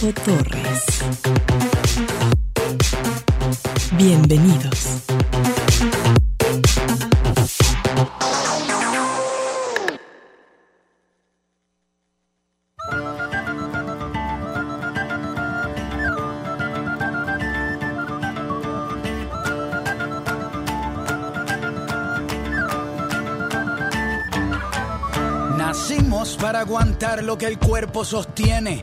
Torres. Bienvenidos. Nacimos para aguantar lo que el cuerpo sostiene.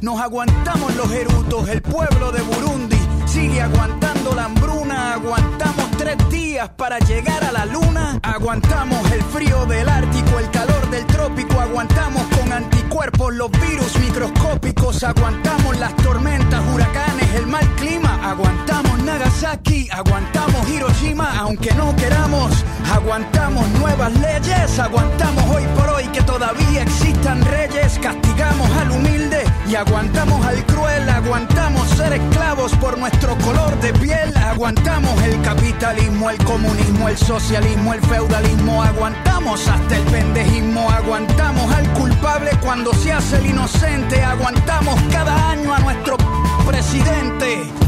Nos aguantamos los erutos, el pueblo de Burundi sigue aguantando la hambruna. Aguantamos tres días para llegar a la luna. Aguantamos el frío del Ártico, el calor del trópico. Aguantamos con anticuerpos los virus microscópicos. Aguantamos las tormentas, huracanes, el mal clima. Aguantamos Nagasaki, aguantamos Hiroshima, aunque no queramos. Aguantamos nuevas leyes, aguantamos hoy por hoy que todavía existan reyes. Castigamos al humilde y aguantamos al cruel. Aguantamos ser esclavos por nuestro color de piel. Aguantamos el capitalismo, el comunismo, el socialismo, el feudalismo. Aguantamos hasta el pendejismo. Aguantamos al culpable cuando se hace el inocente. Aguantamos cada año a nuestro presidente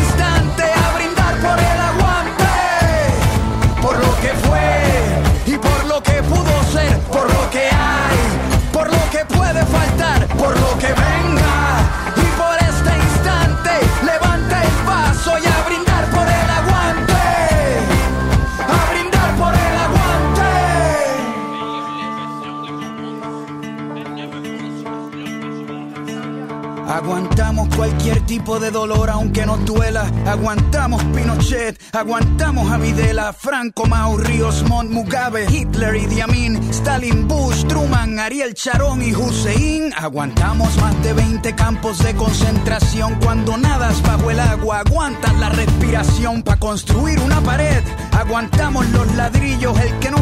Aguantamos cualquier tipo de dolor aunque nos duela. Aguantamos Pinochet, aguantamos a Franco, Mao, Ríos, Montt, Mugabe, Hitler, Idi Amin, Stalin, Bush, Truman, Ariel Sharon y Hussein. Aguantamos más de 20 campos de concentración cuando nadas bajo el agua. Aguantas la respiración para construir una pared. Aguantamos los ladrillos, el que no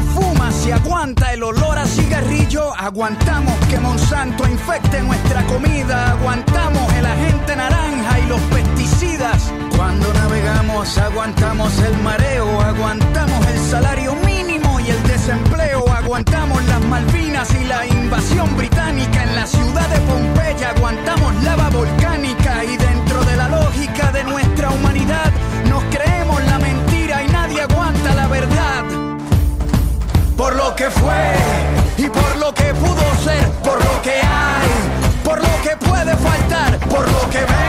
se aguanta el olor a cigarrillo. Aguantamos que Monsanto infecte nuestra comida. Aguantamos el agente naranja y los pesticidas. Cuando navegamos aguantamos el mareo, aguantamos el salario mínimo y el desempleo, aguantamos las Malvinas y la invasión británica en la ciudad de Pompeya, aguantamos lava volcánica y por lo que pudo ser, por lo que hay, por lo que puede faltar, por lo que venga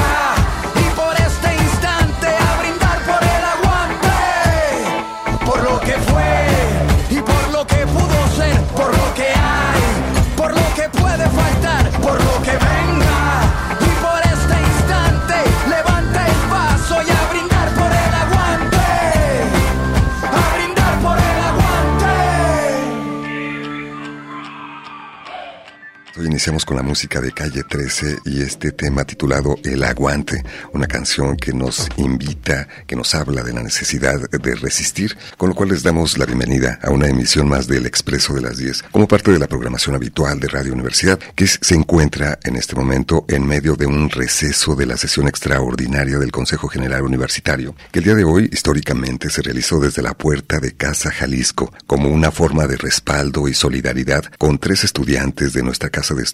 iniciamos con la música de Calle 13 y este tema titulado El Aguante, una canción que nos invita, que nos habla de la necesidad de resistir, con lo cual les damos la bienvenida a una emisión más del Expreso de las 10, como parte de la programación habitual de Radio Universidad, que se encuentra en este momento en medio de un receso de la sesión extraordinaria del Consejo General Universitario, que el día de hoy históricamente se realizó desde la puerta de Casa Jalisco, como una forma de respaldo y solidaridad con tres estudiantes de nuestra casa de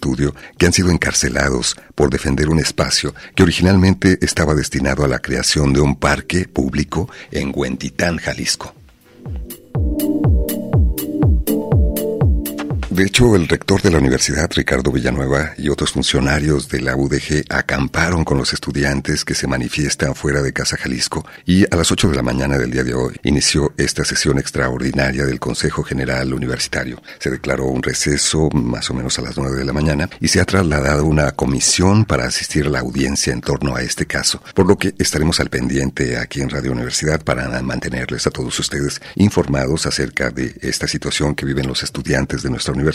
que han sido encarcelados por defender un espacio que originalmente estaba destinado a la creación de un parque público en Huentitán, Jalisco. De hecho, el rector de la universidad, Ricardo Villanueva, y otros funcionarios de la UDG acamparon con los estudiantes que se manifiestan fuera de Casa Jalisco y a las 8 de la mañana del día de hoy inició esta sesión extraordinaria del Consejo General Universitario. Se declaró un receso más o menos a las 9 de la mañana y se ha trasladado una comisión para asistir a la audiencia en torno a este caso, por lo que estaremos al pendiente aquí en Radio Universidad para mantenerles a todos ustedes informados acerca de esta situación que viven los estudiantes de nuestra universidad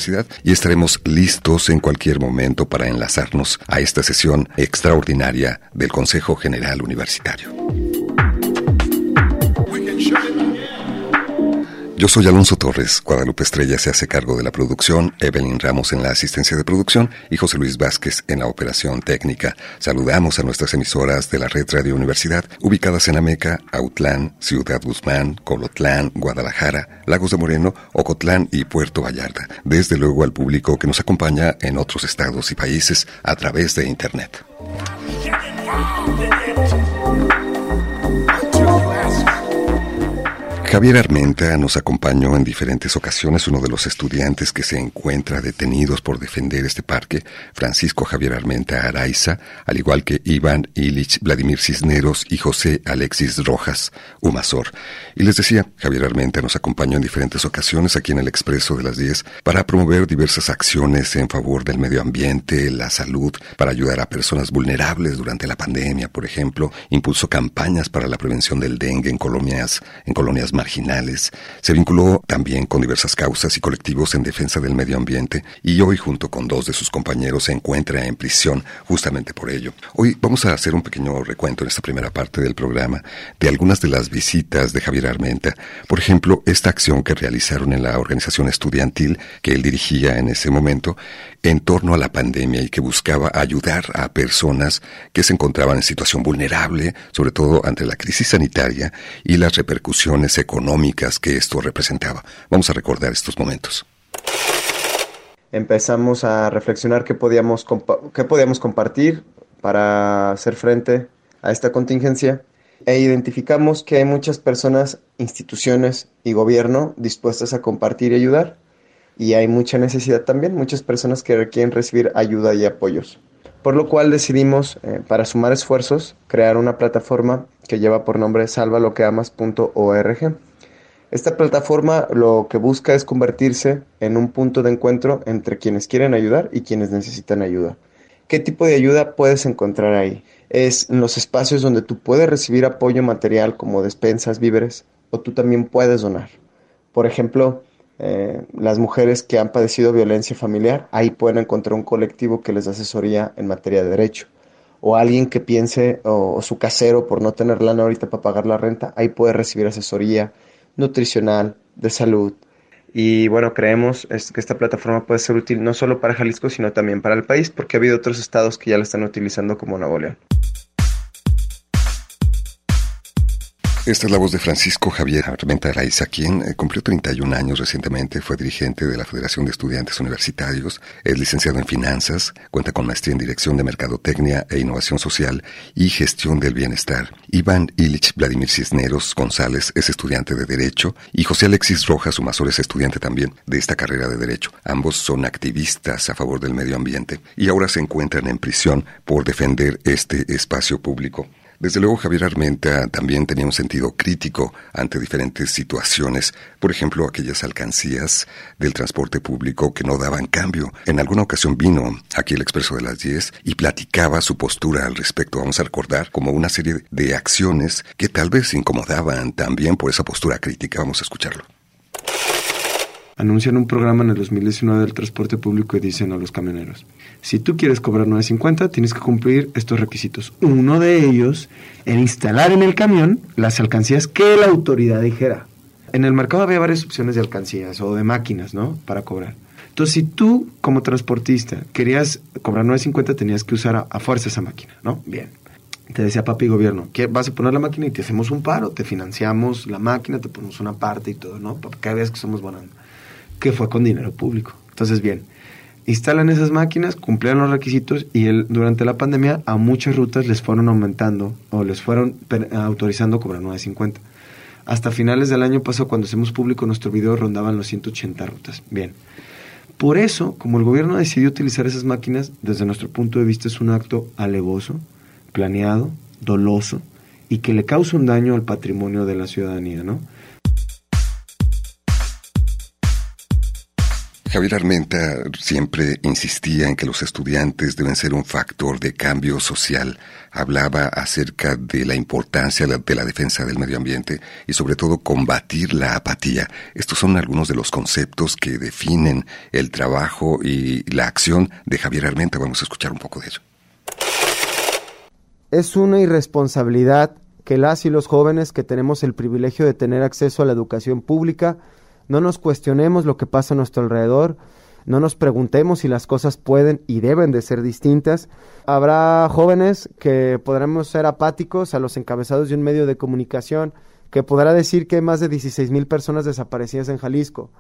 y estaremos listos en cualquier momento para enlazarnos a esta sesión extraordinaria del Consejo General Universitario. Yo soy Alonso Torres, Guadalupe Estrella se hace cargo de la producción, Evelyn Ramos en la asistencia de producción y José Luis Vázquez en la operación técnica. Saludamos a nuestras emisoras de la Red Radio Universidad, ubicadas en Ameca, Autlán, Ciudad Guzmán, Colotlán, Guadalajara, Lagos de Moreno, Ocotlán y Puerto Vallarta. Desde luego al público que nos acompaña en otros estados y países a través de Internet. Javier Armenta nos acompañó en diferentes ocasiones, uno de los estudiantes que se encuentra detenidos por defender este parque, Francisco Javier Armenta Araiza, al igual que Iván Ilich Vladimir Cisneros y José Alexis Rojas Humazor. Y les decía, Javier Armenta nos acompañó en diferentes ocasiones aquí en el Expreso de las 10 para promover diversas acciones en favor del medio ambiente, la salud, para ayudar a personas vulnerables durante la pandemia, por ejemplo, impulsó campañas para la prevención del dengue en colonias, en colonias marginales, se vinculó también con diversas causas y colectivos en defensa del medio ambiente y hoy junto con dos de sus compañeros se encuentra en prisión justamente por ello. Hoy vamos a hacer un pequeño recuento en esta primera parte del programa de algunas de las visitas de Javier Armenta. Por ejemplo, esta acción que realizaron en la organización estudiantil que él dirigía en ese momento en torno a la pandemia y que buscaba ayudar a personas que se encontraban en situación vulnerable, sobre todo ante la crisis sanitaria y las repercusiones económicas económicas que esto representaba. Vamos a recordar estos momentos. Empezamos a reflexionar qué podíamos, qué podíamos compartir para hacer frente a esta contingencia e identificamos que hay muchas personas, instituciones y gobierno dispuestas a compartir y ayudar y hay mucha necesidad también, muchas personas que requieren recibir ayuda y apoyos. Por lo cual decidimos, eh, para sumar esfuerzos, crear una plataforma que lleva por nombre salvaloqueamas.org. Esta plataforma lo que busca es convertirse en un punto de encuentro entre quienes quieren ayudar y quienes necesitan ayuda. ¿Qué tipo de ayuda puedes encontrar ahí? Es en los espacios donde tú puedes recibir apoyo material como despensas, víveres, o tú también puedes donar. Por ejemplo, eh, las mujeres que han padecido violencia familiar, ahí pueden encontrar un colectivo que les asesoría en materia de derecho. O alguien que piense, o, su casero por no tener lana ahorita para pagar la renta, ahí puede recibir asesoría nutricional, de salud. Y bueno, creemos que esta plataforma puede ser útil no solo para Jalisco, sino también para el país, porque ha habido otros estados que ya la están utilizando como Nuevo León. Esta es la voz de Francisco Javier Armenta Araiza, quien eh, cumplió 31 años recientemente, fue dirigente de la Federación de Estudiantes Universitarios, es licenciado en Finanzas, cuenta con maestría en Dirección de Mercadotecnia e Innovación Social y Gestión del Bienestar. Iván Ilich Vladimir Cisneros González es estudiante de Derecho y José Alexis Rojas Sumazor es estudiante también de esta carrera de Derecho. Ambos son activistas a favor del medio ambiente y ahora se encuentran en prisión por defender este espacio público. Desde luego Javier Armenta también tenía un sentido crítico ante diferentes situaciones, por ejemplo aquellas alcancías del transporte público que no daban cambio. En alguna ocasión vino aquí el Expreso de las 10 y platicaba su postura al respecto. Vamos a recordar como una serie de acciones que tal vez incomodaban también por esa postura crítica. Vamos a escucharlo. anuncian un programa en el 2019 del transporte público y dicen a los camioneros, si tú quieres cobrar 9.50, tienes que cumplir estos requisitos. Uno de ellos, el instalar en el camión las alcancías que la autoridad dijera. En el mercado había varias opciones de alcancías o de máquinas, ¿no? Para cobrar. Entonces, si tú como transportista querías cobrar 9.50, tenías que usar a, fuerza esa máquina, ¿no? Bien te decía papi gobierno, que vas a poner la máquina y te hacemos un paro, te financiamos la máquina, te ponemos una parte y todo, ¿no? Que veas que somos buenos. Que fue con dinero público. Entonces, bien, instalan esas máquinas, cumplían los requisitos y el, durante la pandemia a muchas rutas les fueron aumentando o les fueron autorizando cobrar 9.50. Hasta finales del año pasado, cuando hacemos público nuestro video, rondaban los 180 rutas. Bien. Por eso, como el gobierno decidió utilizar esas máquinas, desde nuestro punto de vista es un acto alevoso, planeado, doloso y que le causa un daño al patrimonio de la ciudadanía, ¿no? Javier Armenta siempre insistía en que los estudiantes deben ser un factor de cambio social. Hablaba acerca de la importancia de la defensa del medio ambiente y sobre todo combatir la apatía. Estos son algunos de los conceptos que definen el trabajo y la acción de Javier Armenta. Vamos a escuchar un poco de ello. Es una irresponsabilidad que las y los jóvenes que tenemos el privilegio de tener acceso a la educación pública no nos cuestionemos lo que pasa a nuestro alrededor, no nos preguntemos si las cosas pueden y deben de ser distintas. Habrá jóvenes que podremos ser apáticos a los encabezados de un medio de comunicación que podrá decir que hay más de 16 mil personas desaparecidas en Jalisco,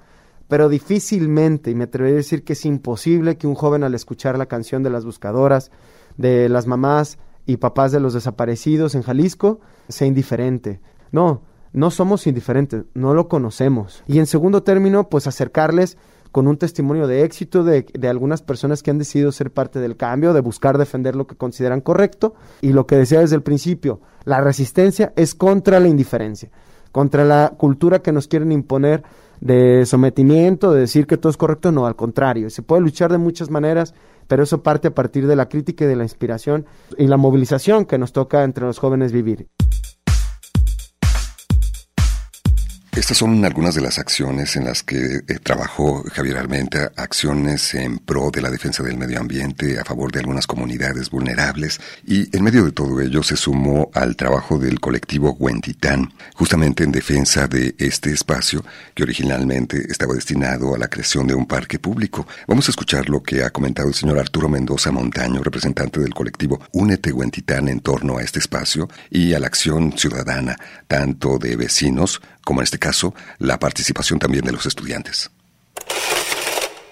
pero difícilmente, y me atrevería a decir que es imposible que un joven al escuchar la canción de las buscadoras, de las mamás, y papás de los desaparecidos en Jalisco sea indiferente. No, no somos indiferentes, no lo conocemos. Y en segundo término, pues acercarles con un testimonio de éxito de, de, algunas personas que han decidido ser parte del cambio, de buscar defender lo que consideran correcto. Y lo que decía desde el principio, la resistencia es contra la indiferencia, contra la cultura que nos quieren imponer de sometimiento, de decir que todo es correcto, no, al contrario, se puede luchar de muchas maneras pero eso parte a partir de la crítica y de la inspiración y la movilización que nos toca entre los jóvenes vivir. Estas son algunas de las acciones en las que eh, trabajó Javier Armenta, acciones en pro de la defensa del medio ambiente, a favor de algunas comunidades vulnerables, y en medio de todo ello se sumó al trabajo del colectivo Huentitán, justamente en defensa de este espacio que originalmente estaba destinado a la creación de un parque público. Vamos a escuchar lo que ha comentado el señor Arturo Mendoza Montaño, representante del colectivo Únete Huentitán en torno a este espacio y a la acción ciudadana, tanto de vecinos como en este caso la participación también de los estudiantes.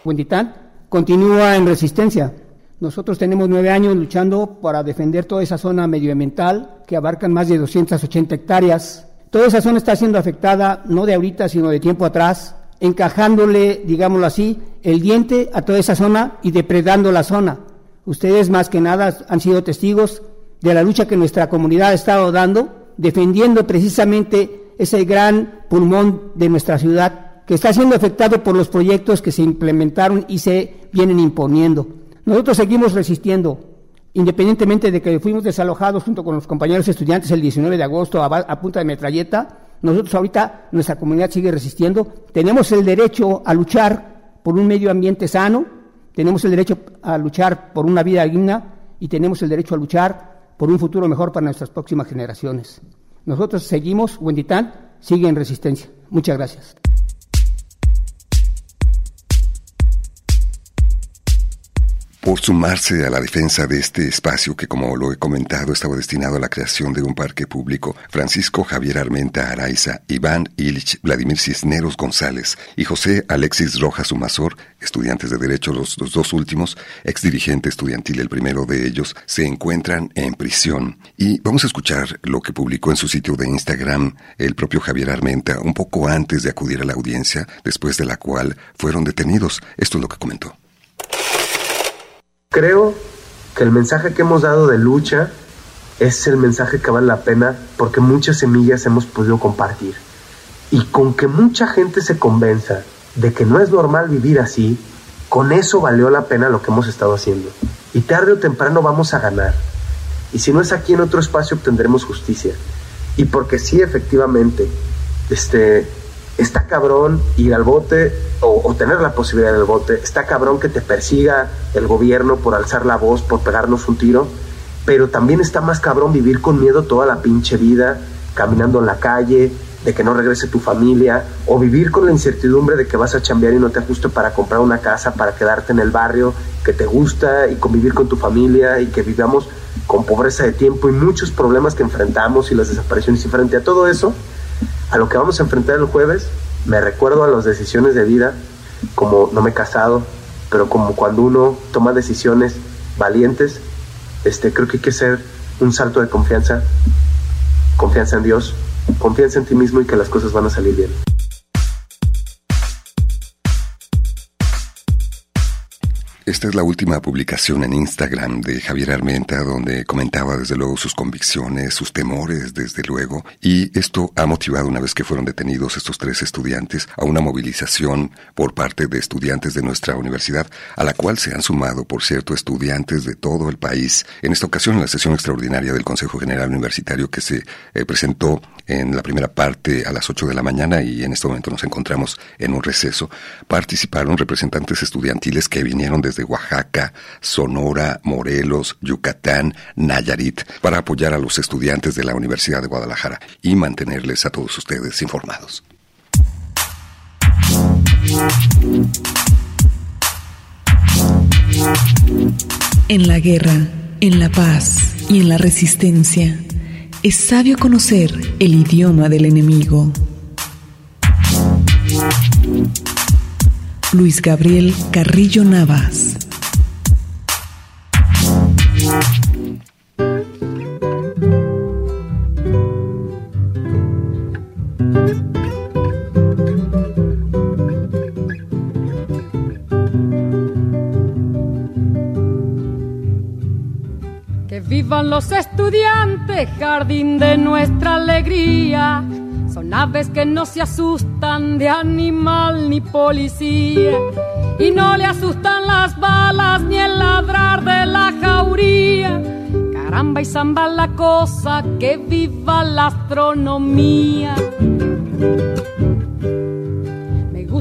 Huentitán continúa en resistencia. Nosotros tenemos nueve años luchando para defender toda esa zona medioambiental que abarcan más de 280 hectáreas. Toda esa zona está siendo afectada no de ahorita, sino de tiempo atrás, encajándole, digámoslo así, el diente a toda esa zona y depredando la zona. Ustedes más que nada han sido testigos de la lucha que nuestra comunidad ha estado dando, defendiendo precisamente ese gran pulmón de nuestra ciudad que está siendo afectado por los proyectos que se implementaron y se vienen imponiendo. Nosotros seguimos resistiendo, independientemente de que fuimos desalojados junto con los compañeros estudiantes el 19 de agosto a, punta de metralleta, nosotros ahorita, nuestra comunidad sigue resistiendo, tenemos el derecho a luchar por un medio ambiente sano, tenemos el derecho a luchar por una vida digna y tenemos el derecho a luchar por un futuro mejor para nuestras próximas generaciones. Nosotros seguimos, Huenditán sigue en resistencia. Muchas gracias. Por sumarse a la defensa de este espacio que, como lo he comentado, estaba destinado a la creación de un parque público, Francisco Javier Armenta Araiza, Iván Ilich Vladimir Cisneros González y José Alexis Rojas Humazor, estudiantes de Derecho, los, los dos últimos, ex dirigente estudiantil, el primero de ellos, se encuentran en prisión. Y vamos a escuchar lo que publicó en su sitio de Instagram el propio Javier Armenta un poco antes de acudir a la audiencia, después de la cual fueron detenidos. Esto es lo que comentó. Creo que el mensaje que hemos dado de lucha es el mensaje que vale la pena porque muchas semillas hemos podido compartir. Y con que mucha gente se convenza de que no es normal vivir así, con eso valió la pena lo que hemos estado haciendo. Y tarde o temprano vamos a ganar. Y si no es aquí en otro espacio obtendremos justicia. Y porque sí, efectivamente, este, está cabrón ir al bote o, o, tener la posibilidad del bote, está cabrón que te persiga el gobierno por alzar la voz, por pegarnos un tiro, pero también está más cabrón vivir con miedo toda la pinche vida, caminando en la calle, de que no regrese tu familia, o vivir con la incertidumbre de que vas a chambear y no te ajuste para comprar una casa, para quedarte en el barrio que te gusta y convivir con tu familia y que vivamos con pobreza de tiempo y muchos problemas que enfrentamos y las desapariciones y frente a todo eso, a lo que vamos a enfrentar el jueves, me recuerdo a las decisiones de vida, como no me he casado, pero como cuando uno toma decisiones valientes, este, creo que hay que hacer un salto de confianza, confianza en Dios, confianza en ti mismo y que las cosas van a salir bien. Esta es la última publicación en Instagram de Javier Armenta, donde comentaba desde luego sus convicciones, sus temores, desde luego, y esto ha motivado una vez que fueron detenidos estos tres estudiantes a una movilización por parte de estudiantes de nuestra universidad, a la cual se han sumado, por cierto, estudiantes de todo el país. En esta ocasión, en la sesión extraordinaria del Consejo General Universitario que se eh, presentó en la primera parte a las 8 de la mañana y en este momento nos encontramos en un receso, participaron representantes estudiantiles que vinieron desde Oaxaca, Sonora, Morelos, Yucatán, Nayarit, para apoyar a los estudiantes de la Universidad de Guadalajara y mantenerles a todos ustedes informados. En la guerra, en la paz y en la resistencia, es sabio conocer el idioma del enemigo. Luis Gabriel Carrillo Navas. Que vivan los estudiantes, jardín de nuestra alegría son aves que no se asustan de animal ni policía. Y no le asustan las balas ni el ladrar de la jauría. Caramba y zamba la cosa, que viva la astronomía.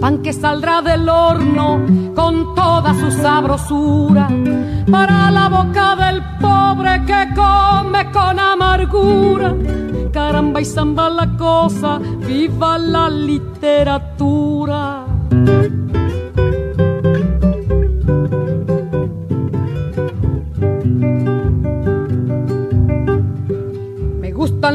pan que saldrá del horno con toda su sabrosura para la boca del pobre que come con amargura caramba y zamba la cosa, viva la literatura.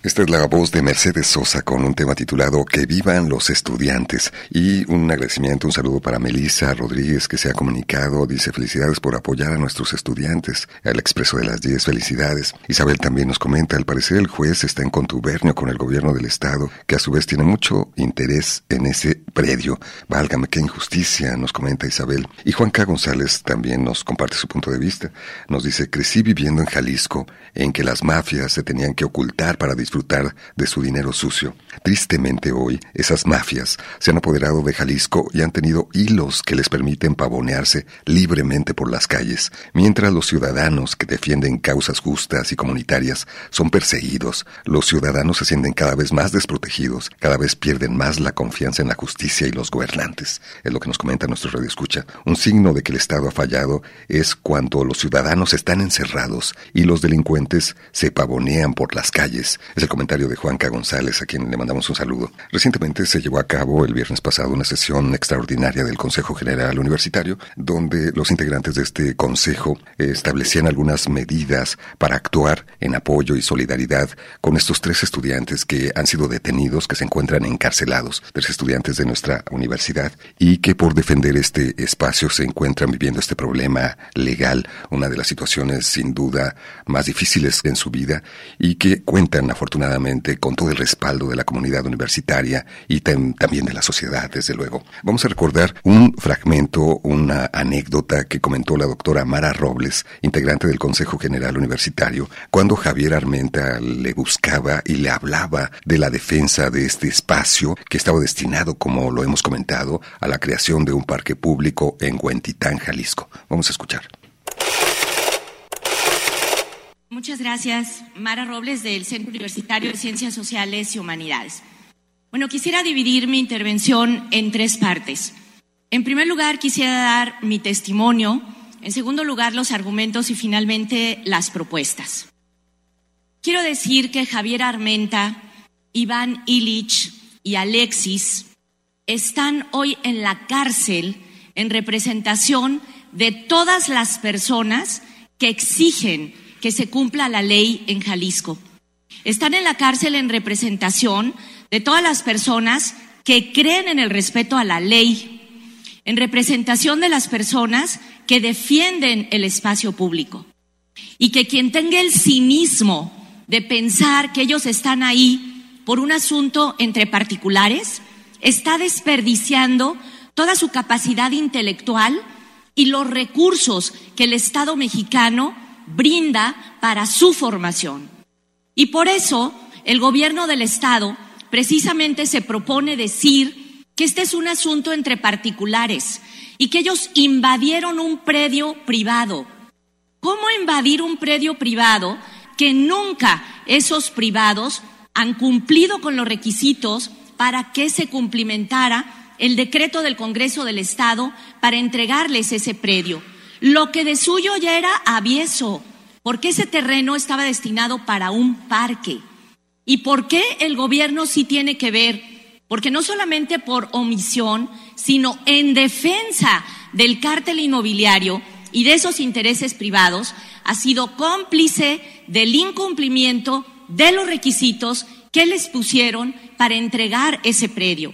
Esta es la voz de Mercedes Sosa con un tema titulado Que vivan los estudiantes y un agradecimiento, un saludo para Melissa Rodríguez que se ha comunicado, dice felicidades por apoyar a nuestros estudiantes. Al expreso de las 10 felicidades. Isabel también nos comenta, al parecer el juez está en contubernio con el gobierno del estado, que a su vez tiene mucho interés en ese predio. Válgame qué injusticia, nos comenta Isabel. Y Juan K. González también nos comparte su punto de vista. Nos dice, crecí viviendo en Jalisco, en que las mafias se tenían que ocultar para disfrutar de su dinero sucio. Tristemente hoy, esas mafias se han apoderado de Jalisco y han tenido hilos que les permiten pavonearse libremente por las calles, mientras los ciudadanos que defienden causas justas y comunitarias son perseguidos. Los ciudadanos se sienten cada vez más desprotegidos, cada vez pierden más la confianza en la justicia y los gobernantes. Es lo que nos comenta nuestro radio escucha. Un signo de que el Estado ha fallado es cuando los ciudadanos están encerrados y los delincuentes se pavonean por las calles. Es el comentario de Juanca González, a quien le mandamos un saludo. Recientemente se llevó a cabo el viernes pasado una sesión extraordinaria del Consejo General Universitario, donde los integrantes de este consejo establecían algunas medidas para actuar en apoyo y solidaridad con estos tres estudiantes que han sido detenidos, que se encuentran encarcelados, tres estudiantes de nuestra universidad y que por defender este espacio se encuentran viviendo este problema legal, una de las situaciones sin duda más difíciles en su vida y que cuentan afortunadamente con todo el respaldo de la comunidad universitaria y también de la sociedad, desde luego. Vamos a recordar un fragmento, una anécdota que comentó la doctora Mara Robles, integrante del Consejo General Universitario, cuando Javier Armenta le buscaba y le hablaba de la defensa de este espacio que estaba destinado, como lo hemos comentado, a la creación de un parque público en Huentitán, Jalisco. Vamos a escuchar. Muchas gracias, Mara Robles, del Centro Universitario de Ciencias Sociales y Humanidades. Bueno, quisiera dividir mi intervención en tres partes. En primer lugar, quisiera dar mi testimonio, en segundo lugar, los argumentos y finalmente las propuestas. Quiero decir que Javier Armenta, Iván Illich y Alexis están hoy en la cárcel en representación de todas las personas que exigen que se cumpla la ley en Jalisco. Están en la cárcel en representación de todas las personas que creen en el respeto a la ley, en representación de las personas que defienden el espacio público. Y que quien tenga el cinismo de pensar que ellos están ahí por un asunto entre particulares, está desperdiciando toda su capacidad intelectual y los recursos que el Estado mexicano brinda para su formación. Y por eso el gobierno del Estado precisamente se propone decir que este es un asunto entre particulares y que ellos invadieron un predio privado. ¿Cómo invadir un predio privado que nunca esos privados han cumplido con los requisitos para que se cumplimentara el decreto del Congreso del Estado para entregarles ese predio? Lo que de suyo ya era avieso, porque ese terreno estaba destinado para un parque. ¿Y por qué el gobierno sí tiene que ver? Porque no solamente por omisión, sino en defensa del cártel inmobiliario y de esos intereses privados, ha sido cómplice del incumplimiento de los requisitos que les pusieron para entregar ese predio.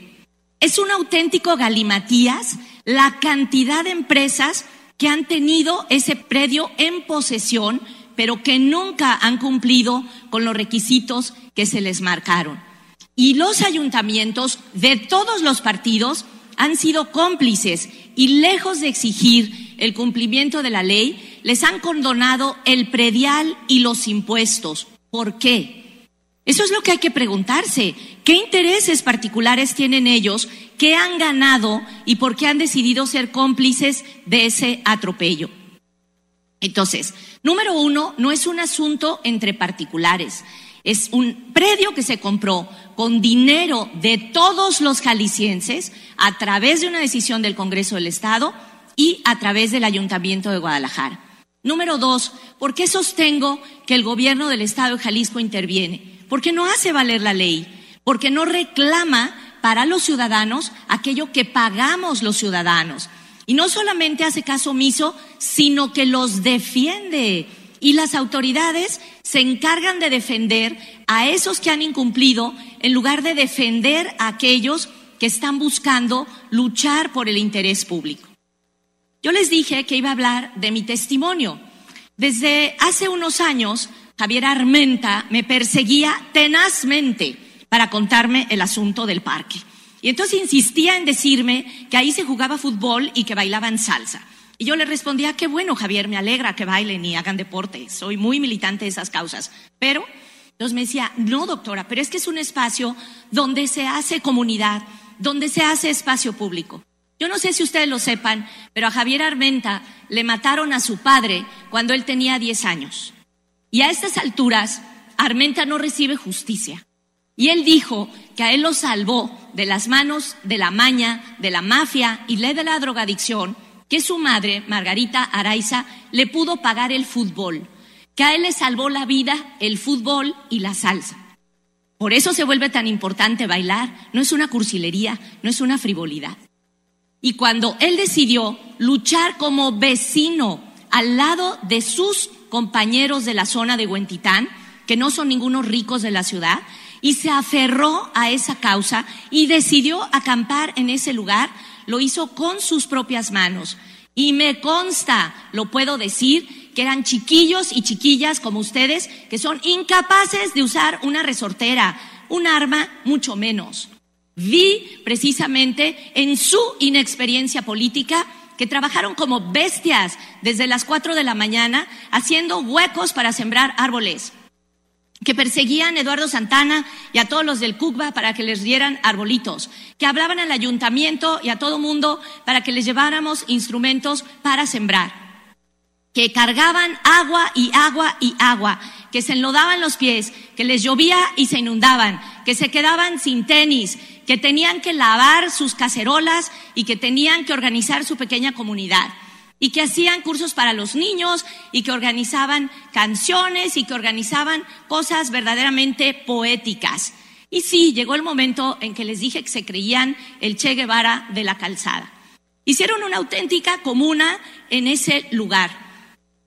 Es un auténtico galimatías la cantidad de empresas que han tenido ese predio en posesión, pero que nunca han cumplido con los requisitos que se les marcaron. Y los ayuntamientos de todos los partidos han sido cómplices y lejos de exigir el cumplimiento de la ley, les han condonado el predial y los impuestos. ¿Por qué? Eso es lo que hay que preguntarse. ¿Qué intereses particulares tienen ellos? ¿Qué han ganado y por qué han decidido ser cómplices de ese atropello? Entonces, número uno, no es un asunto entre particulares. Es un predio que se compró con dinero de todos los jaliscienses a través de una decisión del Congreso del Estado y a través del Ayuntamiento de Guadalajara. Número dos, ¿por qué sostengo que el gobierno del Estado de Jalisco interviene? Porque no hace valer la ley, porque no reclama para los ciudadanos aquello que pagamos los ciudadanos. Y no solamente hace caso omiso, sino que los defiende. y las autoridades se encargan de defender a esos que han incumplido en lugar de defender a aquellos que están buscando luchar por el interés público. Yo les dije que iba a hablar de mi testimonio. Desde hace unos años, Javier Armenta me perseguía tenazmente para contarme el asunto del parque. Y entonces insistía en decirme que ahí se jugaba fútbol y que bailaban salsa. Y yo le respondía, qué bueno, Javier, me alegra que bailen y hagan deporte. Soy muy militante de esas causas. Pero, entonces me decía, no, doctora, pero es que es un espacio donde se hace comunidad, donde se hace espacio público. Yo no sé si ustedes lo sepan, pero a Javier Armenta le mataron a su padre cuando él tenía 10 años. Y a estas alturas, Armenta no recibe justicia. Y él dijo que a él lo salvó de las manos de la maña, de la mafia y de la drogadicción, que su madre, Margarita Araiza, le pudo pagar el fútbol, que a él le salvó la vida el fútbol y la salsa. Por eso se vuelve tan importante bailar, no es una cursilería, no es una frivolidad. Y cuando él decidió luchar como vecino al lado de sus compañeros de la zona de Huentitán, que no son ningunos ricos de la ciudad, y se aferró a esa causa y decidió acampar en ese lugar, lo hizo con sus propias manos. Y me consta, lo puedo decir, que eran chiquillos y chiquillas como ustedes que son incapaces de usar una resortera, un arma mucho menos. Vi precisamente en su inexperiencia política que trabajaron como bestias desde las cuatro de la mañana haciendo huecos para sembrar árboles, que perseguían a Eduardo Santana y a todos los del CUCBA para que les dieran arbolitos, que hablaban al ayuntamiento y a todo mundo para que les lleváramos instrumentos para sembrar que cargaban agua y agua y agua, que se enlodaban los pies, que les llovía y se inundaban, que se quedaban sin tenis, que tenían que lavar sus cacerolas y que tenían que organizar su pequeña comunidad y que hacían cursos para los niños y que organizaban canciones y que organizaban cosas verdaderamente poéticas. Y sí, llegó el momento en que les dije que se creían el Che Guevara de la calzada. Hicieron una auténtica comuna en ese lugar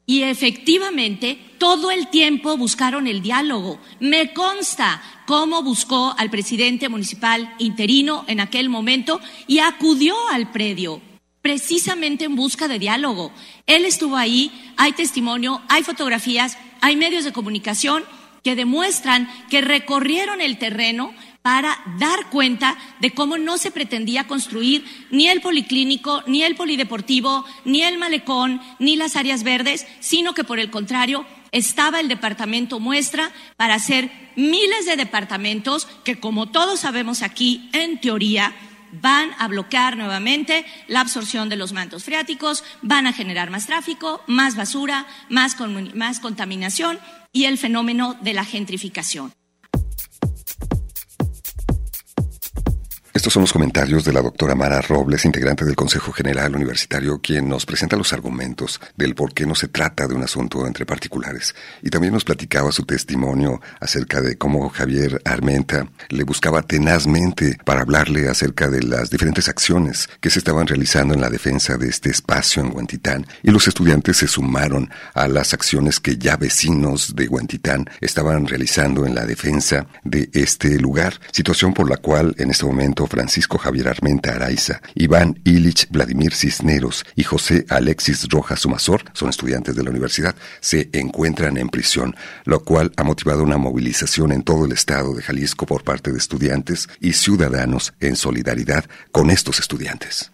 y efectivamente, todo el tiempo buscaron el diálogo. Me consta cómo buscó al presidente municipal interino en aquel momento y acudió al predio precisamente en busca de diálogo. Él estuvo ahí, hay testimonio, hay fotografías, hay medios de comunicación que demuestran que recorrieron el terreno para dar cuenta de cómo no se pretendía construir ni el policlínico, ni el polideportivo, ni el malecón, ni las áreas verdes, sino que por el contrario estaba el departamento muestra para hacer miles de departamentos que, como todos sabemos aquí, en teoría, van a bloquear nuevamente la absorción de los mantos freáticos, van a generar más tráfico, más basura, más, más contaminación y el fenómeno de la gentrificación. Estos son los comentarios de la doctora Mara Robles, integrante del Consejo General Universitario, quien nos presenta los argumentos del por qué no se trata de un asunto entre particulares. Y también nos platicaba su testimonio acerca de cómo Javier Armenta le buscaba tenazmente para hablarle acerca de las diferentes acciones que se estaban realizando en la defensa de este espacio en Huentitán. Y los estudiantes se sumaron a las acciones que ya vecinos de Huentitán estaban realizando en la defensa de este lugar, situación por la cual en este momento Francisco Javier Armenta Araiza, Iván Ilich Vladimir Cisneros y José Alexis Rojas Sumazor, son estudiantes de la universidad, se encuentran en prisión, lo cual ha motivado una movilización en todo el estado de Jalisco por parte de estudiantes y ciudadanos en solidaridad con estos estudiantes.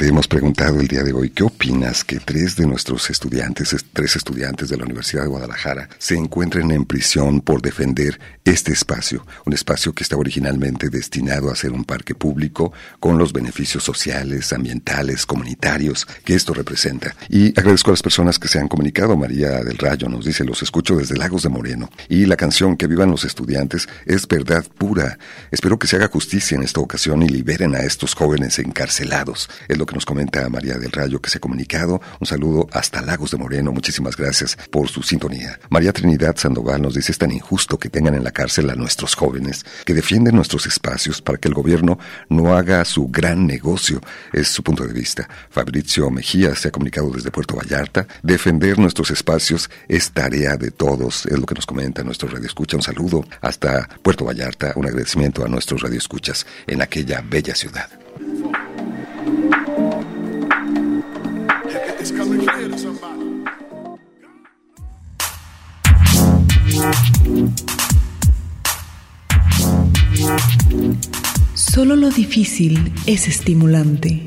Te hemos preguntado el día de hoy qué opinas que tres de nuestros estudiantes, tres estudiantes de la Universidad de Guadalajara, se encuentren en prisión por defender este espacio, un espacio que estaba originalmente destinado a ser un parque público con los beneficios sociales, ambientales, comunitarios que esto representa. Y agradezco a las personas que se han comunicado. María del Rayo nos dice, los escucho desde Lagos de Moreno. Y la canción Que vivan los estudiantes es verdad pura. Espero que se haga justicia en esta ocasión y liberen a estos jóvenes encarcelados. Es lo nos comenta María del Rayo que se ha comunicado. Un saludo hasta Lagos de Moreno. Muchísimas gracias por su sintonía. María Trinidad Sandoval nos dice es tan injusto que tengan en la cárcel a nuestros jóvenes que defienden nuestros espacios para que el gobierno no haga su gran negocio. Es su punto de vista. Fabricio Mejía se ha comunicado desde Puerto Vallarta. Defender nuestros espacios es tarea de todos, es lo que nos comenta nuestro radio escucha. Un saludo hasta Puerto Vallarta. Un agradecimiento a nuestros radioescuchas en aquella bella ciudad. Solo lo difícil es estimulante.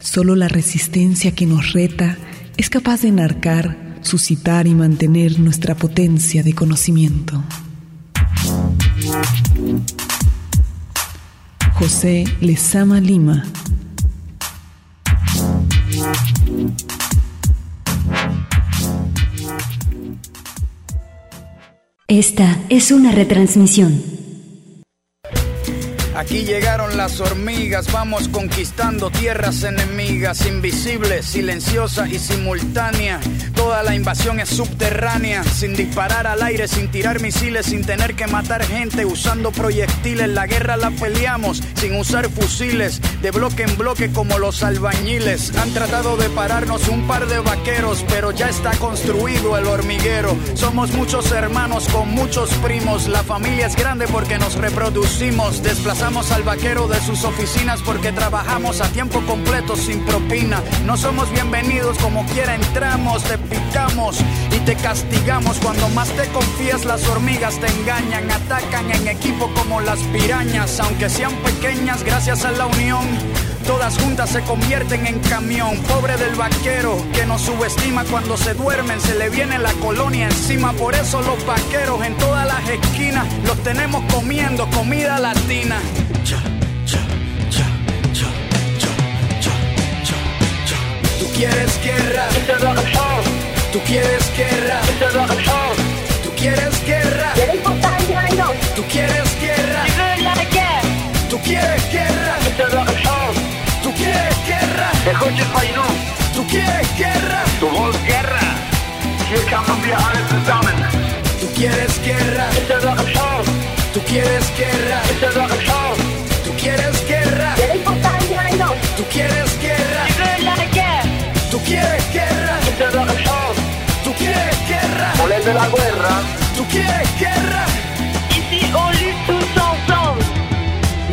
Solo la resistencia que nos reta es capaz de enarcar, suscitar y mantener nuestra potencia de conocimiento. José Lezama Lima. Esta es una retransmisión Aquí llegaron las hormigas, vamos conquistando tierras enemigas, invisibles, silenciosa y simultánea. Toda la invasión es subterránea, sin disparar al aire, sin tirar misiles, sin tener que matar gente, usando proyectiles. La guerra la peleamos sin usar fusiles, de bloque en bloque como los albañiles. Han tratado de pararnos un par de vaqueros, pero ya está construido el hormiguero. Somos muchos hermanos con muchos primos, la familia es grande porque nos reproducimos, desplazamos al vaquero de sus oficinas porque trabajamos a tiempo completo sin propina. No somos bienvenidos como quiera entramos, te picamos y te castigamos. Cuando más te confías las hormigas te engañan, atacan en equipo como las pirañas, aunque sean pequeñas gracias a la unión. Todas juntas se convierten en camión. Pobre del vaquero que nos subestima cuando se duermen, se le viene la colonia encima. Por eso los vaqueros en todas las esquinas los tenemos comiendo comida latina. Tú quieres guerra. Tú quieres guerra. Tú quieres guerra. Tú quieres guerra. Tú quieres guerra. Tú quieres guerra. Tú quieres guerra. Tu voz guerra. Hier kämpfen wir alle zusammen. Tú quieres guerra. Tú quieres guerra. De la guerra. Tú quieres guerra.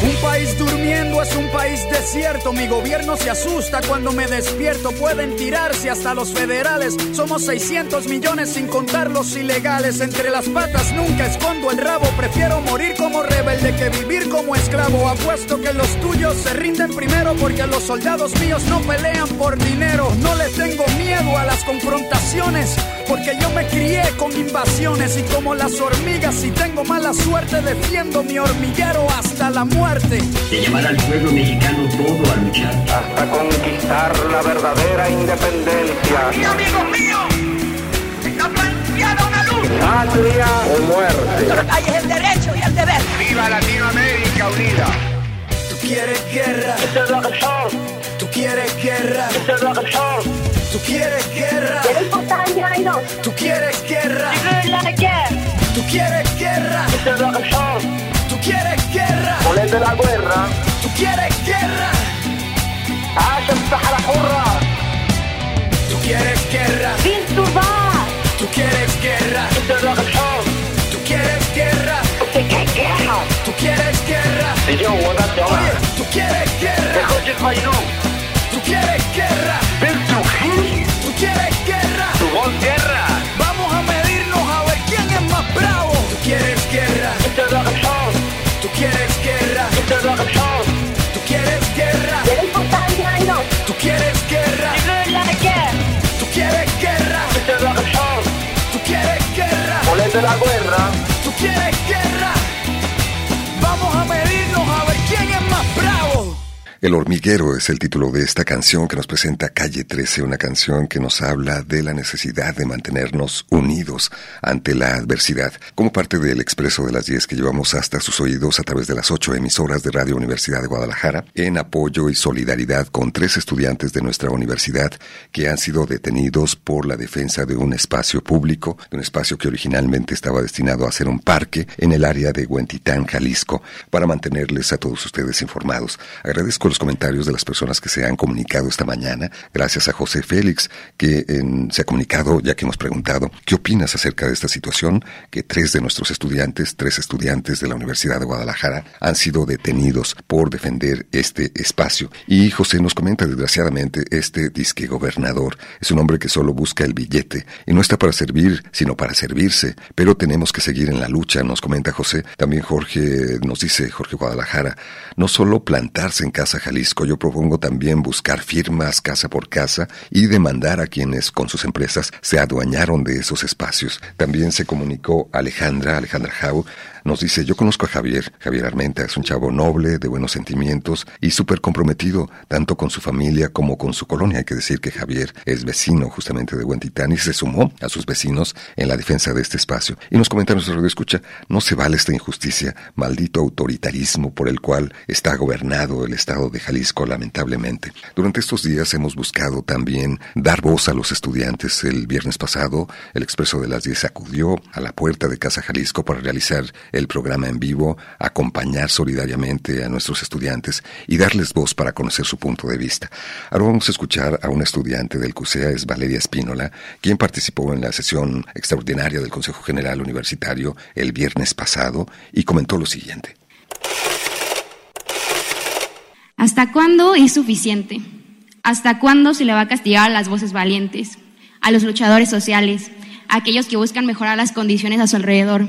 Un país durmiendo es un país desierto. Mi gobierno se asusta cuando me despierto. Pueden tirarse hasta los federales. Somos 600 millones sin contar los ilegales. Entre las patas nunca escondo el rabo. Prefiero morir como rebelde que vivir como esclavo. Apuesto que los tuyos se rinden primero porque los soldados míos no pelean por dinero. No le tengo miedo a las confrontaciones porque yo me crié con invasiones y como las hormigas si tengo mala suerte defiendo mi hormiguero hasta la muerte. De llevar al pueblo mexicano todo a luchar. Hasta conquistar la verdadera independencia. Y amigos míos, está planteada una lucha. Patria o muerte. Hay el derecho y el deber. Viva Latinoamérica unida. Tú quieres guerra quieres guerra. Tú quieres guerra. Tú quieres guerra. Tú quieres guerra. Tú quieres guerra. Volete la guerra. Tú quieres guerra. عاش الصحراء حرة. Tú quieres guerra. Tú quieres guerra. Tú quieres guerra. Tú quieres guerra. Tú quieres guerra. Tú quieres guerra quieres guerra. ¿Tú quieres guerra? ¿Tú guerra? Vamos a medirnos a ver quién es más bravo. ¿Tú quieres guerra? Este ¿Tú quieres guerra? Este ¿Tú quieres guerra? ¿Tú quieres guerra? ¿Tú quieres guerra? Este ¿Tú quieres guerra? ¿Tú quieres guerra? ¿Tú quieres guerra? El hormiguero es el título de esta canción que nos presenta Calle 13, una canción que nos habla de la necesidad de mantenernos unidos ante la adversidad, como parte del expreso de las 10 que llevamos hasta sus oídos a través de las ocho emisoras de Radio Universidad de Guadalajara, en apoyo y solidaridad con tres estudiantes de nuestra universidad que han sido detenidos por la defensa de un espacio público, un espacio que originalmente estaba destinado a ser un parque en el área de Huentitán, Jalisco, para mantenerles a todos ustedes informados. Agradezco los comentarios de las personas que se han comunicado esta mañana. Gracias a José Félix, que se ha comunicado, ya que hemos preguntado, ¿qué opinas acerca de esta situación? Que tres de nuestros estudiantes, tres estudiantes de la Universidad de Guadalajara, han sido detenidos por defender este espacio. Y José nos comenta, desgraciadamente, este disque gobernador es un hombre que solo busca el billete y no está para servir, sino para servirse. Pero tenemos que seguir en la lucha, nos comenta José. También Jorge nos dice, Jorge Guadalajara, no solo plantarse en Casa Jalisco, yo propongo también buscar firmas casa por casa y demandar a quienes con sus empresas se adueñaron de esos espacios. También se comunicó Alejandra, Alejandra Jau, nos dice, yo conozco a Javier, Javier Armenta es un chavo noble, de buenos sentimientos y súper comprometido, tanto con su familia como con su colonia. Hay que decir que Javier es vecino justamente de Huentitán y se sumó a sus vecinos en la defensa de este espacio. Y nos comenta nuestro radio escucha, no se vale esta injusticia, maldito autoritarismo por el cual está gobernado el estado de Jalisco lamentablemente. Durante estos días hemos buscado también dar voz a los estudiantes. El viernes pasado, el Expreso de las 10 acudió a la puerta de Casa Jalisco para realizar el programa en vivo, acompañar solidariamente a nuestros estudiantes y darles voz para conocer su punto de vista. Ahora vamos a escuchar a una estudiante del CUSEA, es Valeria Espínola, quien participó en la sesión extraordinaria del Consejo General Universitario el viernes pasado y comentó lo siguiente. ¿Hasta cuándo es suficiente? ¿Hasta cuándo se le va a castigar a las voces valientes, a los luchadores sociales, a aquellos que buscan mejorar las condiciones a su alrededor?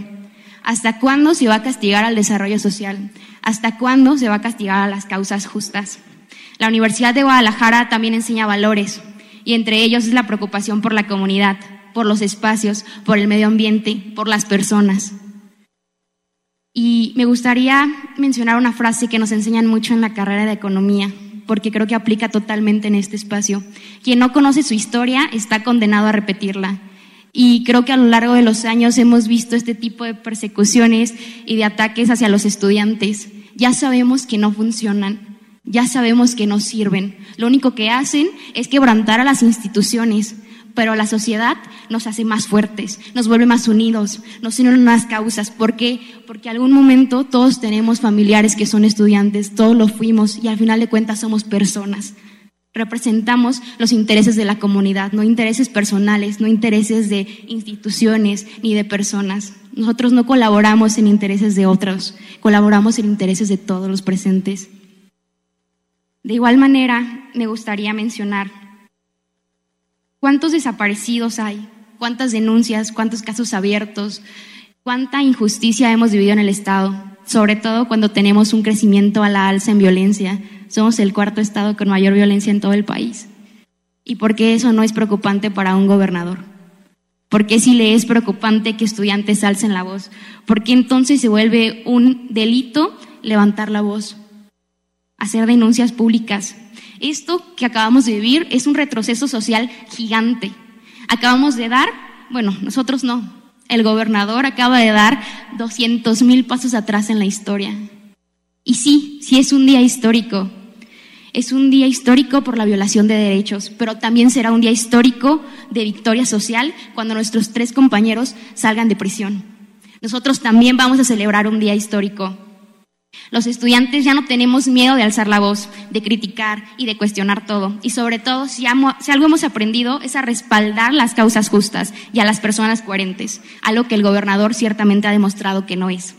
¿Hasta cuándo se va a castigar al desarrollo social? ¿Hasta cuándo se va a castigar a las causas justas? La Universidad de Guadalajara también enseña valores, y entre ellos es la preocupación por la comunidad, por los espacios, por el medio ambiente, por las personas. Y me gustaría mencionar una frase que nos enseñan mucho en la carrera de economía, porque creo que aplica totalmente en este espacio. Quien no conoce su historia está condenado a repetirla. Y creo que a lo largo de los años hemos visto este tipo de persecuciones y de ataques hacia los estudiantes. Ya sabemos que no funcionan, ya sabemos que no sirven. Lo único que hacen es quebrantar a las instituciones, pero la sociedad nos hace más fuertes, nos vuelve más unidos, nos une unas causas. ¿Por qué? Porque algún momento todos tenemos familiares que son estudiantes, todos lo fuimos y al final de cuentas somos personas. Representamos los intereses de la comunidad, no intereses personales, no intereses de instituciones ni de personas. Nosotros no colaboramos en intereses de otros, colaboramos en intereses de todos los presentes. De igual manera, me gustaría mencionar cuántos desaparecidos hay, cuántas denuncias, cuántos casos abiertos, cuánta injusticia hemos vivido en el Estado, sobre todo cuando tenemos un crecimiento a la alza en violencia. Somos el cuarto Estado con mayor violencia en todo el país. ¿Y por qué eso no es preocupante para un gobernador? ¿Por qué si le es preocupante que estudiantes alcen la voz? ¿Por qué entonces se vuelve un delito levantar la voz? Hacer denuncias públicas. Esto que acabamos de vivir es un retroceso social gigante. Acabamos de dar, bueno, nosotros no, el gobernador acaba de dar 200 mil pasos atrás en la historia. Y sí, sí es un día histórico. Es un día histórico por la violación de derechos, pero también será un día histórico de victoria social cuando nuestros tres compañeros salgan de prisión. Nosotros también vamos a celebrar un día histórico. Los estudiantes ya no tenemos miedo de alzar la voz, de criticar y de cuestionar todo. Y sobre todo, si, algo hemos aprendido es a respaldar las causas justas y a las personas coherentes, algo que el gobernador ciertamente ha demostrado que no es.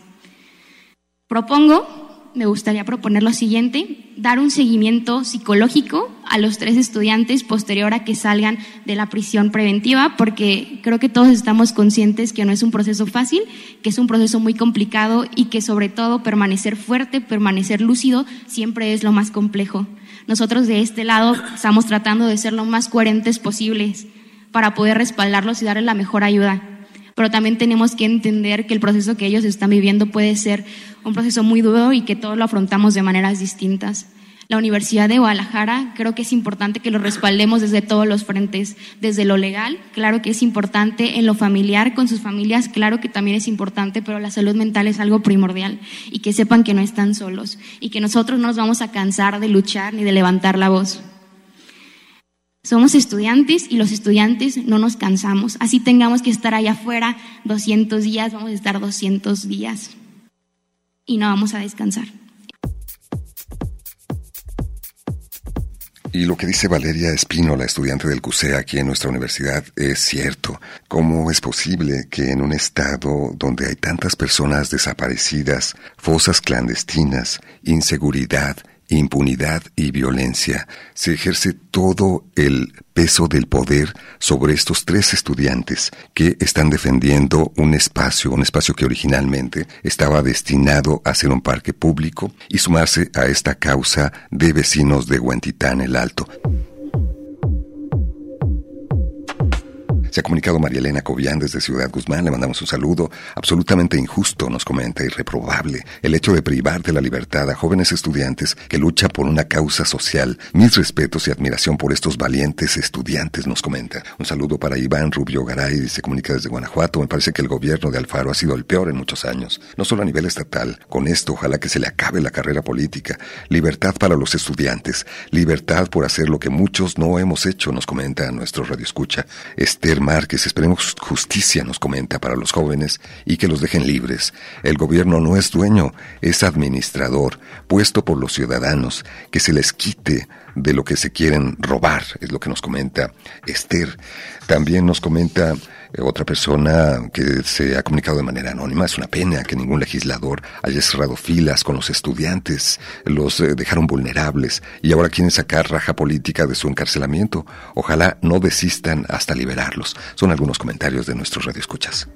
Propongo me gustaría proponer lo siguiente, dar un seguimiento psicológico a los tres estudiantes posterior a que salgan de la prisión preventiva, porque creo que todos estamos conscientes que no es un proceso fácil, que es un proceso muy complicado y que sobre todo permanecer fuerte, permanecer lúcido, siempre es lo más complejo. Nosotros de este lado estamos tratando de ser lo más coherentes posibles para poder respaldarlos y darles la mejor ayuda pero también tenemos que entender que el proceso que ellos están viviendo puede ser un proceso muy duro y que todos lo afrontamos de maneras distintas. La Universidad de Guadalajara creo que es importante que lo respaldemos desde todos los frentes, desde lo legal, claro que es importante, en lo familiar con sus familias, claro que también es importante, pero la salud mental es algo primordial y que sepan que no están solos y que nosotros no nos vamos a cansar de luchar ni de levantar la voz. Somos estudiantes y los estudiantes no nos cansamos. Así tengamos que estar allá afuera 200 días, vamos a estar 200 días y no vamos a descansar. Y lo que dice Valeria Espino, la estudiante del CUSEA aquí en nuestra universidad, es cierto. ¿Cómo es posible que en un estado donde hay tantas personas desaparecidas, fosas clandestinas, inseguridad, impunidad y violencia, se ejerce todo el peso del poder sobre estos tres estudiantes que están defendiendo un espacio, un espacio que originalmente estaba destinado a ser un parque público y sumarse a esta causa de vecinos de Huentitán el Alto. Se ha comunicado María Elena Cobian desde Ciudad Guzmán, le mandamos un saludo. Absolutamente injusto, nos comenta, irreprobable, el hecho de privar de la libertad a jóvenes estudiantes que luchan por una causa social. Mis respetos y admiración por estos valientes estudiantes, nos comenta. Un saludo para Iván Rubio Garay, se comunica desde Guanajuato. Me parece que el gobierno de Alfaro ha sido el peor en muchos años, no solo a nivel estatal. Con esto, ojalá que se le acabe la carrera política. Libertad para los estudiantes, libertad por hacer lo que muchos no hemos hecho, nos comenta nuestro radio escucha. Esther Márquez, esperemos justicia, nos comenta, para los jóvenes y que los dejen libres. El gobierno no es dueño, es administrador, puesto por los ciudadanos, que se les quite de lo que se quieren robar, es lo que nos comenta Esther. También nos comenta otra persona que se ha comunicado de manera anónima. Es una pena que ningún legislador haya cerrado filas con los estudiantes, los eh, dejaron vulnerables y ahora quieren sacar raja política de su encarcelamiento. Ojalá no desistan hasta liberarlos. Son algunos comentarios de nuestros radioescuchas.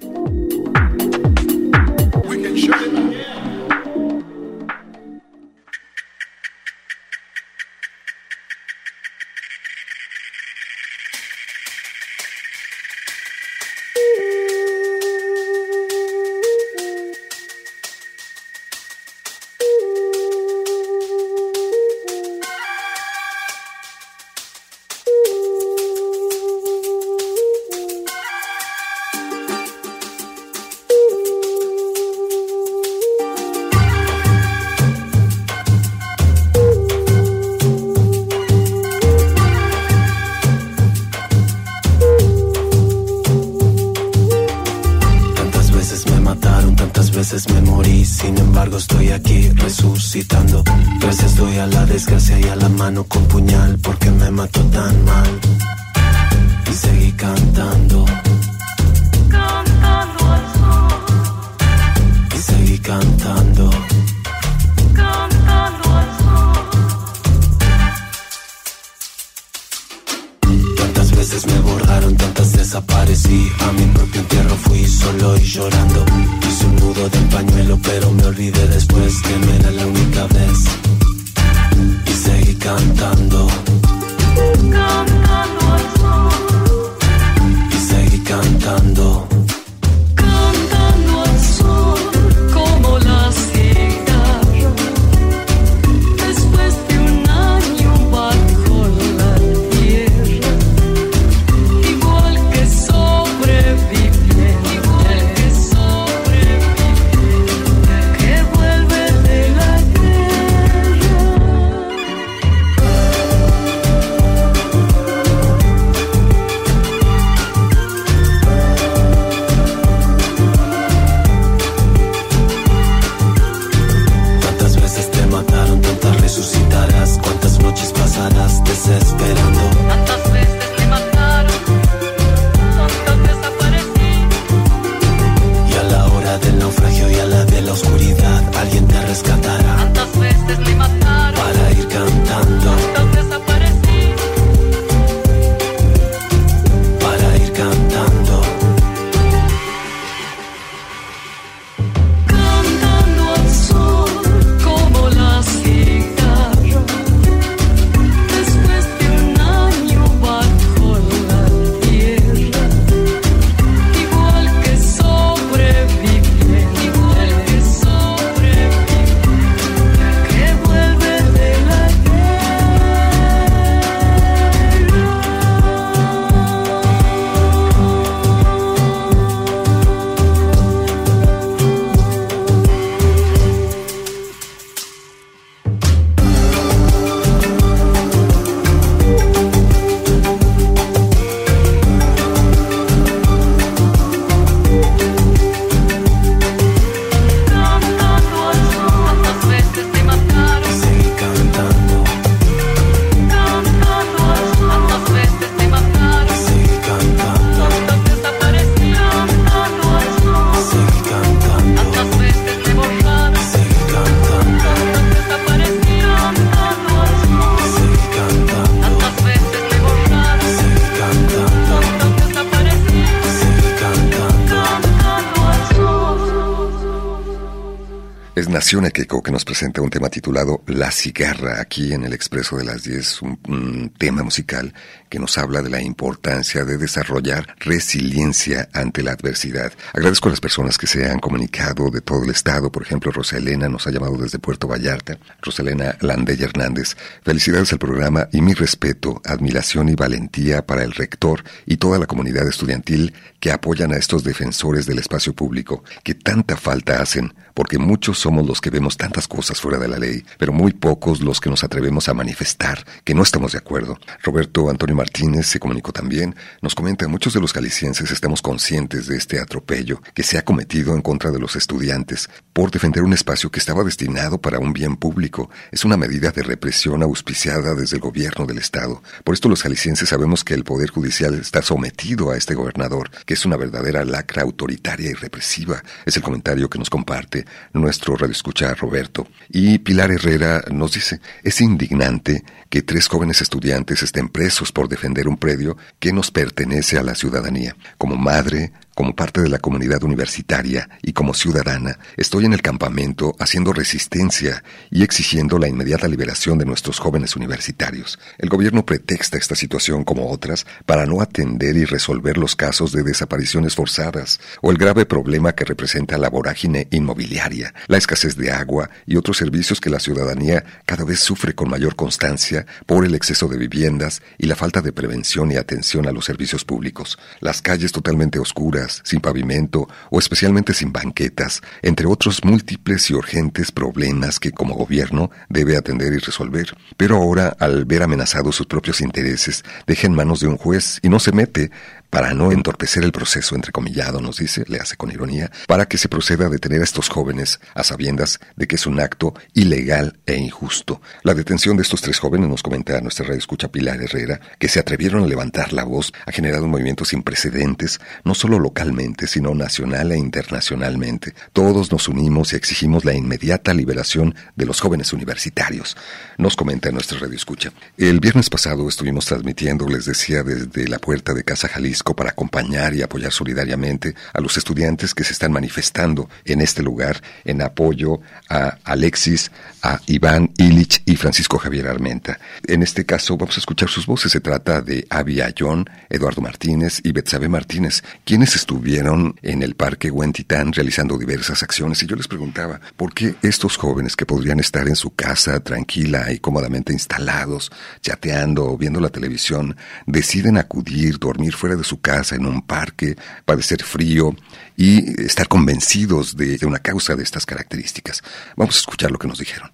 Que nos presenta un tema titulado La cigarra aquí en el Expreso de las 10, un, tema musical que nos habla de la importancia de desarrollar resiliencia ante la adversidad. Agradezco a las personas que se han comunicado de todo el estado, por ejemplo, Rosalena nos ha llamado desde Puerto Vallarta, Rosalena Landella Hernández. Felicidades al programa y mi respeto, admiración y valentía para el rector y toda la comunidad estudiantil que apoyan a estos defensores del espacio público, que tanta falta hacen, porque muchos somos los que vemos tantas cosas fuera de la ley, pero muy pocos los que nos atrevemos a manifestar que no estamos de acuerdo. Roberto Antonio Martínez se comunicó también, nos comenta, muchos de los galicienses estamos conscientes de este atropello que se ha cometido en contra de los estudiantes por defender un espacio que estaba destinado para un bien público. Es una medida de represión auspiciada desde el gobierno del Estado. Por esto los galicienses sabemos que el Poder Judicial está sometido a este gobernador, es una verdadera lacra autoritaria y represiva. Es el comentario que nos comparte nuestro radioescucha Roberto. Y Pilar Herrera nos dice, es indignante que tres jóvenes estudiantes estén presos por defender un predio que nos pertenece a la ciudadanía. Como madre, como parte de la comunidad universitaria y como ciudadana, estoy en el campamento haciendo resistencia y exigiendo la inmediata liberación de nuestros jóvenes universitarios. El gobierno pretexta esta situación como otras para no atender y resolver los casos de desapariciones forzadas o el grave problema que representa la vorágine inmobiliaria, la escasez de agua y otros servicios que la ciudadanía cada vez sufre con mayor constancia por el exceso de viviendas y la falta de prevención y atención a los servicios públicos. Las calles totalmente oscuras sin pavimento o especialmente sin banquetas, entre otros múltiples y urgentes problemas que como gobierno debe atender y resolver. Pero ahora, al ver amenazados sus propios intereses, deja en manos de un juez y no se mete para no entorpecer el proceso, entrecomillado, nos dice, le hace con ironía, para que se proceda a detener a estos jóvenes a sabiendas de que es un acto ilegal e injusto. La detención de estos tres jóvenes, nos comenta nuestra radio escucha Pilar Herrera, que se atrevieron a levantar la voz, ha generado un movimiento sin precedentes, no solo localmente, sino nacional e internacionalmente. Todos nos unimos y exigimos la inmediata liberación de los jóvenes universitarios, nos comenta nuestra radio escucha. El viernes pasado estuvimos transmitiendo, les decía, desde la puerta de Casa Jalisco, para acompañar y apoyar solidariamente a los estudiantes que se están manifestando en este lugar en apoyo a Alexis, a Iván Illich y Francisco Javier Armenta. En este caso vamos a escuchar sus voces. Se trata de Avi Ayón, Eduardo Martínez y Betsabe Martínez, quienes estuvieron en el Parque Huentitán realizando diversas acciones. Y yo les preguntaba, ¿por qué estos jóvenes que podrían estar en su casa tranquila y cómodamente instalados, chateando o viendo la televisión, deciden acudir, dormir fuera de su casa, en un parque, padecer frío y estar convencidos de, una causa de estas características? Vamos a escuchar lo que nos dijeron.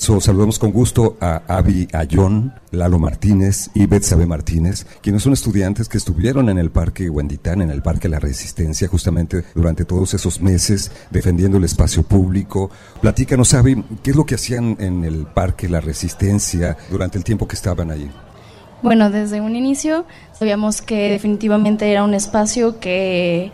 So, saludamos con gusto a Avi Ayón, Lalo Martínez y Betsabe Martínez, quienes son estudiantes que estuvieron en el Parque Huenditán, en el Parque La Resistencia, justamente durante todos esos meses, defendiendo el espacio público. Platícanos, Avi, ¿qué es lo que hacían en el Parque La Resistencia durante el tiempo que estaban allí? Bueno, desde un inicio sabíamos que definitivamente era un espacio que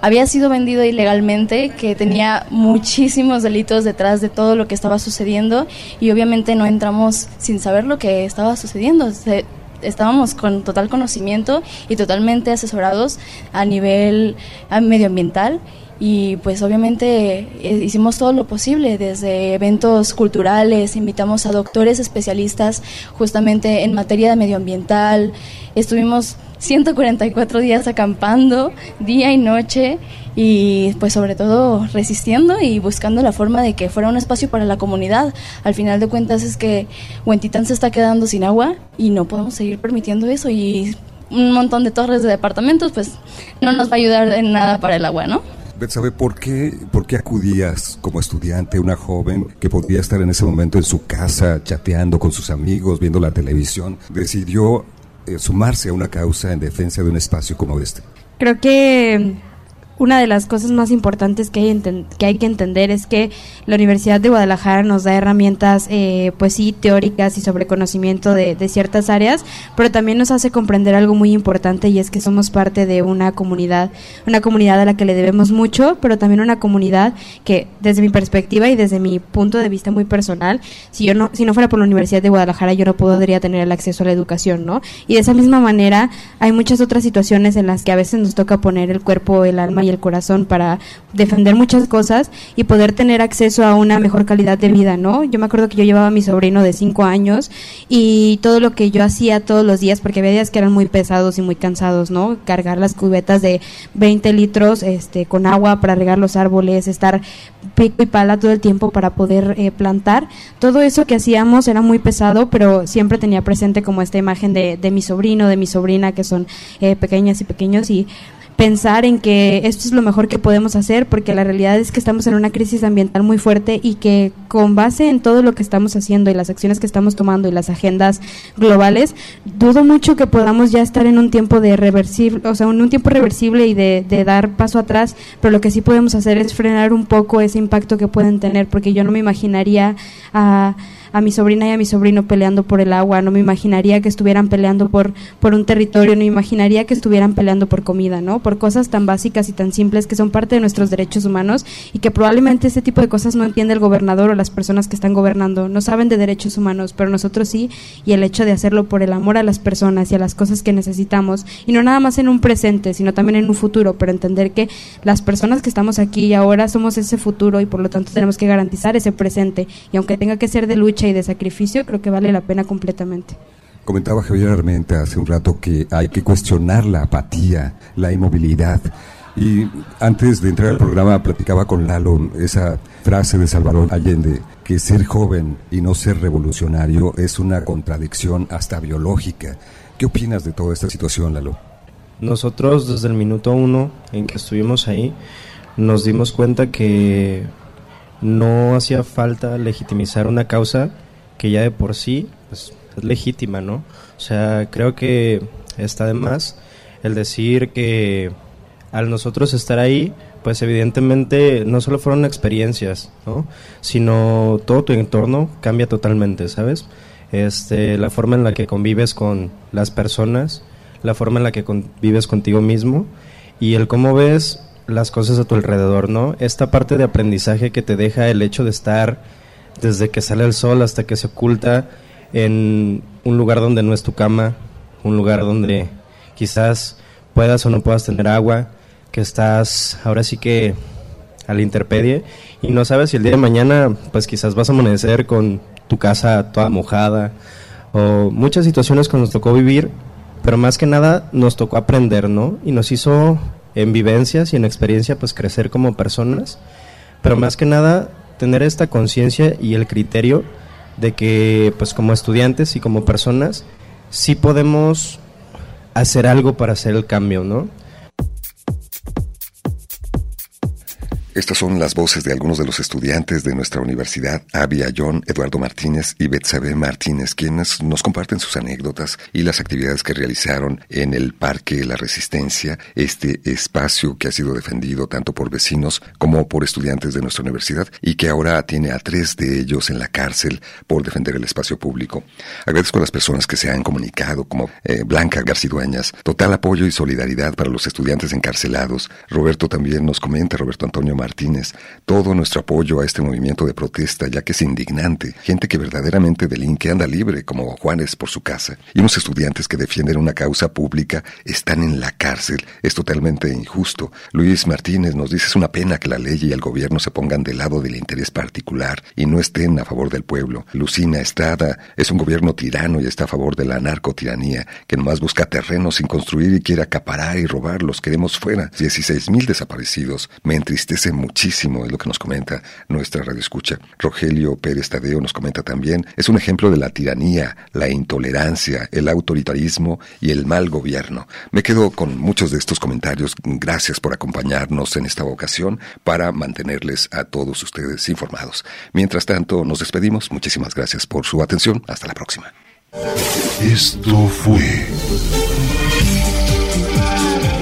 había sido vendido ilegalmente, que tenía muchísimos delitos detrás de todo lo que estaba sucediendo y obviamente no entramos sin saber lo que estaba sucediendo. Se, estábamos con total conocimiento y totalmente asesorados a nivel medioambiental y pues obviamente eh, hicimos todo lo posible, desde eventos culturales, invitamos a doctores especialistas justamente en materia de medioambiental, estuvimos 144 días acampando día y noche y pues sobre todo resistiendo y buscando la forma de que fuera un espacio para la comunidad. Al final de cuentas es que Huentitán se está quedando sin agua y no podemos seguir permitiendo eso y un montón de torres de departamentos pues no nos va a ayudar en nada para el agua, ¿no? ¿Sabe por qué, por qué acudías como estudiante, una joven que podía estar en ese momento en su casa chateando con sus amigos, viendo la televisión, decidió eh, sumarse a una causa en defensa de un espacio como este? Creo que una de las cosas más importantes que hay, que hay que entender es que la Universidad de Guadalajara nos da herramientas, eh, pues sí, teóricas y sobre conocimiento de, ciertas áreas, pero también nos hace comprender algo muy importante y es que somos parte de una comunidad, una comunidad a la que le debemos mucho, pero también una comunidad que desde mi perspectiva y desde mi punto de vista muy personal, si yo no, si no fuera por la Universidad de Guadalajara yo no podría tener el acceso a la educación, ¿no? Y de esa misma manera hay muchas otras situaciones en las que a veces nos toca poner el cuerpo, el alma y y el corazón para defender muchas cosas y poder tener acceso a una mejor calidad de vida, ¿no? Yo me acuerdo que yo llevaba a mi sobrino de cinco años y todo lo que yo hacía todos los días, porque había días que eran muy pesados y muy cansados, ¿no? Cargar las cubetas de 20 litros este, con agua para regar los árboles, estar pico y pala todo el tiempo para poder eh, plantar. Todo eso que hacíamos era muy pesado, pero siempre tenía presente como esta imagen de, de mi sobrino, de mi sobrina, que son eh, pequeñas y pequeños y pensar en que esto es lo mejor que podemos hacer porque la realidad es que estamos en una crisis ambiental muy fuerte y que con base en todo lo que estamos haciendo y las acciones que estamos tomando y las agendas globales, dudo mucho que podamos ya estar en un tiempo de reversible, o sea, en un tiempo reversible y de, de dar paso atrás, pero lo que sí podemos hacer es frenar un poco ese impacto que pueden tener porque yo no me imaginaría a a mi sobrina y a mi sobrino peleando por el agua, no me imaginaría que estuvieran peleando por, por un territorio, no me imaginaría que estuvieran peleando por comida, ¿no? Por cosas tan básicas y tan simples que son parte de nuestros derechos humanos y que probablemente ese tipo de cosas no entiende el gobernador o las personas que están gobernando, no saben de derechos humanos, pero nosotros sí, y el hecho de hacerlo por el amor a las personas y a las cosas que necesitamos, y no nada más en un presente, sino también en un futuro, pero entender que las personas que estamos aquí y ahora somos ese futuro y por lo tanto tenemos que garantizar ese presente, y aunque tenga que ser de lucha, y de sacrificio, creo que vale la pena completamente. Comentaba Javier Armenta hace un rato que hay que cuestionar la apatía, la inmovilidad. Y antes de entrar al programa platicaba con Lalo esa frase de Salvador Allende, que ser joven y no ser revolucionario es una contradicción hasta biológica. ¿Qué opinas de toda esta situación, Lalo? Nosotros desde el minuto uno en que estuvimos ahí nos dimos cuenta que no hacía falta legitimizar una causa que ya de por sí pues, es legítima, ¿no? O sea, creo que está de más el decir que al nosotros estar ahí, pues evidentemente no solo fueron experiencias, ¿no? Sino todo tu entorno cambia totalmente, ¿sabes? Este, la forma en la que convives con las personas, la forma en la que convives contigo mismo y el cómo ves las cosas a tu alrededor, ¿no? Esta parte de aprendizaje que te deja el hecho de estar desde que sale el sol hasta que se oculta en un lugar donde no es tu cama, un lugar donde quizás puedas o no puedas tener agua, que estás ahora sí que a la interpedie y no sabes si el día de mañana pues quizás vas a amanecer con tu casa toda mojada o muchas situaciones que nos tocó vivir, pero más que nada nos tocó aprender, ¿no? Y nos hizo en vivencias y en experiencia pues crecer como personas, pero más que nada tener esta conciencia y el criterio de que pues como estudiantes y como personas sí podemos hacer algo para hacer el cambio, ¿no? Estas son las voces de algunos de los estudiantes de nuestra universidad, Abby Ayón, Eduardo Martínez y Betsabe Martínez, quienes nos comparten sus anécdotas y las actividades que realizaron en el Parque La Resistencia, este espacio que ha sido defendido tanto por vecinos como por estudiantes de nuestra universidad y que ahora tiene a tres de ellos en la cárcel por defender el espacio público. Agradezco a las personas que se han comunicado, como eh, Blanca Garcidueñas, total apoyo y solidaridad para los estudiantes encarcelados. Roberto también nos comenta, Roberto Antonio Martínez, Martínez, todo nuestro apoyo a este movimiento de protesta, ya que es indignante. Gente que verdaderamente delinque anda libre, como Juanes por su casa. Y unos estudiantes que defienden una causa pública están en la cárcel. Es totalmente injusto. Luis Martínez nos dice es una pena que la ley y el gobierno se pongan del lado del interés particular y no estén a favor del pueblo. Lucina Estrada es un gobierno tirano y está a favor de la narcotiranía, que nomás busca terrenos sin construir y quiere acaparar y robar. Los queremos fuera. 16 mil desaparecidos. Me entristece muchísimo, es lo que nos comenta nuestra radio escucha. Rogelio Pérez Tadeo nos comenta también, es un ejemplo de la tiranía, la intolerancia, el autoritarismo y el mal gobierno. Me quedo con muchos de estos comentarios. Gracias por acompañarnos en esta ocasión para mantenerles a todos ustedes informados. Mientras tanto, nos despedimos. Muchísimas gracias por su atención. Hasta la próxima. Esto fue